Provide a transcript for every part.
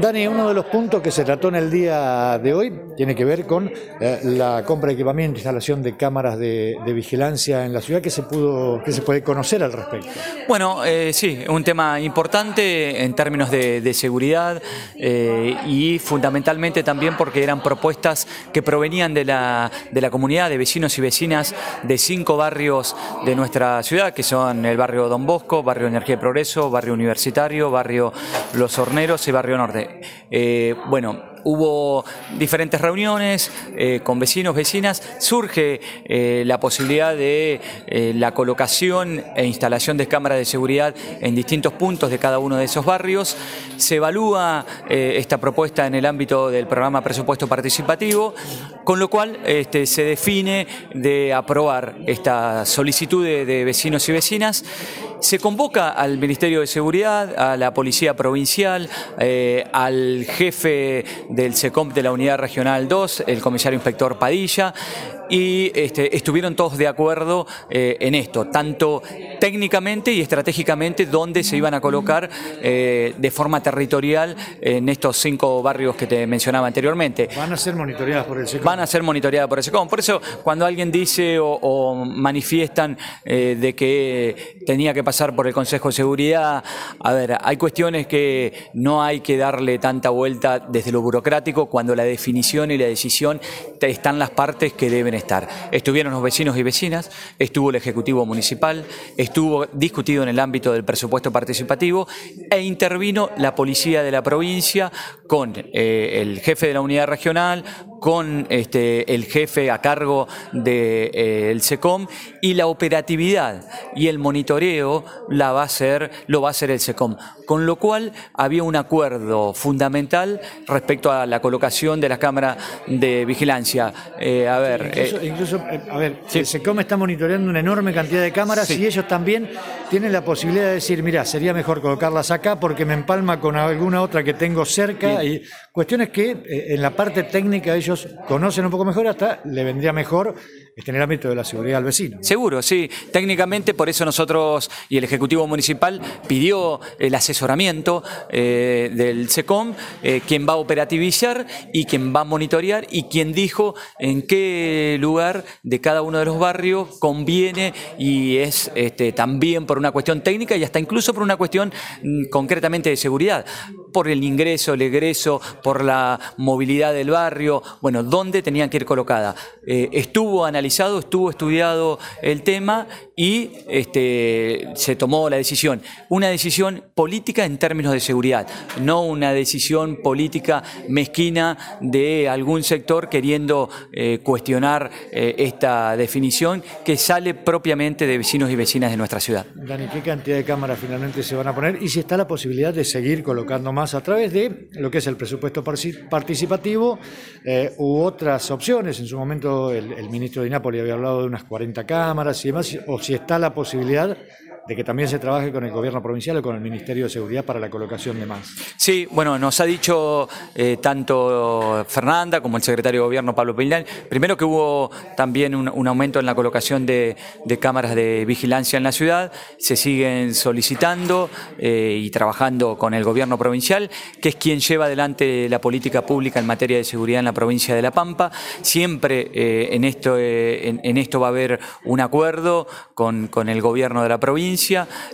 Dani, uno de los puntos que se trató en el día de hoy tiene que ver con eh, la compra de equipamiento, instalación de cámaras de, vigilancia en la ciudad. ¿Qué se, pudo, qué se puede conocer al respecto? Bueno, eh, sí, un tema importante en términos de, seguridad eh, y fundamentalmente también porque eran propuestas que provenían de la, de la comunidad de vecinos y vecinas de cinco barrios de nuestra ciudad, que son el barrio Don Bosco, barrio Energía y Progreso, barrio Universitario, barrio Los Horneros y barrio Norte. Eh, bueno, hubo diferentes reuniones eh, con vecinos, vecinas, surge eh, la posibilidad de la colocación e instalación de cámaras de seguridad en distintos puntos de cada uno de esos barrios. Se evalúa esta propuesta en el ámbito del programa presupuesto participativo, con lo cual este, se define de aprobar esta solicitud de vecinos y vecinas. Se convoca al Ministerio de Seguridad, a la Policía Provincial, al jefe del SECOM de la Unidad Regional 2, el comisario inspector Padilla, y este, estuvieron todos de acuerdo eh, en esto, tanto técnicamente y estratégicamente dónde se iban a colocar eh, de forma territorial en estos cinco barrios que te mencionaba anteriormente. Van a ser monitoreadas por el SECOM. Van a ser monitoreadas por el SECOM. Por eso, cuando alguien dice o, manifiestan eh, de que tenía que pasar por el Consejo de Seguridad, a ver, hay cuestiones que no hay que darle tanta vuelta desde lo burocrático cuando la definición y la decisión están las partes que deben estar. Estuvieron los vecinos y vecinas, estuvo el Ejecutivo Municipal, estuvo discutido en el ámbito del presupuesto participativo e intervino la Policía de la provincia con eh, el jefe de la unidad regional, con este, el jefe a cargo del de, eh, SECOM y la operatividad y el monitoreo la va a hacer, lo va a hacer el SECOM. Con lo cual había un acuerdo fundamental respecto a la colocación de las cámaras de vigilancia. Eh, a ver, incluso, eh, a ver, el SECOM está monitoreando una enorme cantidad de cámaras y ellos también tienen la posibilidad de decir, mira, sería mejor colocarlas acá porque me empalma con alguna otra que tengo cerca y cuestiones que en la parte técnica ellos conocen un poco mejor, hasta le vendría mejor en el ámbito de la seguridad al vecino. Seguro, sí. Técnicamente, por eso nosotros y el Ejecutivo Municipal pidió el asesoramiento eh, del SECOM, eh, quien va a operativizar y quien va a monitorear y quien dijo en qué lugar de cada uno de los barrios conviene y es este, también por una cuestión técnica y hasta incluso por una cuestión mm, concretamente de seguridad por el ingreso, el egreso, por la movilidad del barrio, bueno, dónde tenían que ir colocadas. Eh, estuvo analizado, estuvo estudiado el tema y este, se tomó la decisión. Una decisión política en términos de seguridad, no una decisión política mezquina de algún sector queriendo eh, cuestionar eh, esta definición que sale propiamente de vecinos y vecinas de nuestra ciudad. Dani, ¿qué cantidad de cámaras finalmente se van a poner y si está la posibilidad de seguir colocando más? A través de lo que es el presupuesto participativo eh, u otras opciones. En su momento el, el ministro de Nápoles había hablado de unas 40 cámaras y demás, o si está la posibilidad de que también se trabaje con el gobierno provincial o con el Ministerio de Seguridad para la colocación de más. Sí, bueno, nos ha dicho eh, tanto Fernanda como el secretario de Gobierno Pablo Peilán, primero que hubo también un, aumento en la colocación de, cámaras de vigilancia en la ciudad, se siguen solicitando eh, y trabajando con el gobierno provincial, que es quien lleva adelante la política pública en materia de seguridad en la provincia de La Pampa. Siempre eh, en, esto, en, esto va a haber un acuerdo con, con el gobierno de la provincia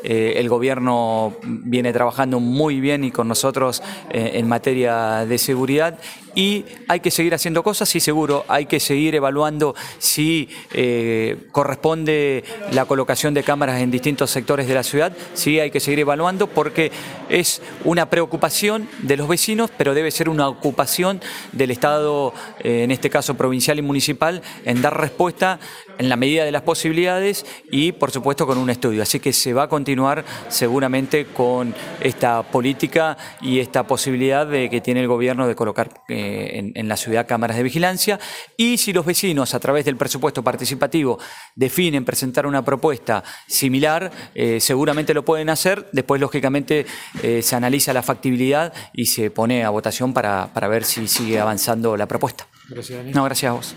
eh, el gobierno viene trabajando muy bien y con nosotros eh, en materia de seguridad y hay que seguir haciendo cosas, sí seguro, hay que seguir evaluando si eh, corresponde la colocación de cámaras en distintos sectores de la ciudad, sí hay que seguir evaluando porque es una preocupación de los vecinos, pero debe ser una ocupación del Estado, en este caso provincial y municipal, en dar respuesta en la medida de las posibilidades y por supuesto con un estudio. Así que se va a continuar seguramente con esta política y esta posibilidad de que tiene el gobierno de colocar eh, en, la ciudad cámaras de vigilancia y si los vecinos a través del presupuesto participativo definen presentar una propuesta similar, eh, seguramente lo pueden hacer. Después, lógicamente, eh, se analiza la factibilidad y se pone a votación para, para ver si sigue avanzando la propuesta. Gracias, No, gracias a vos.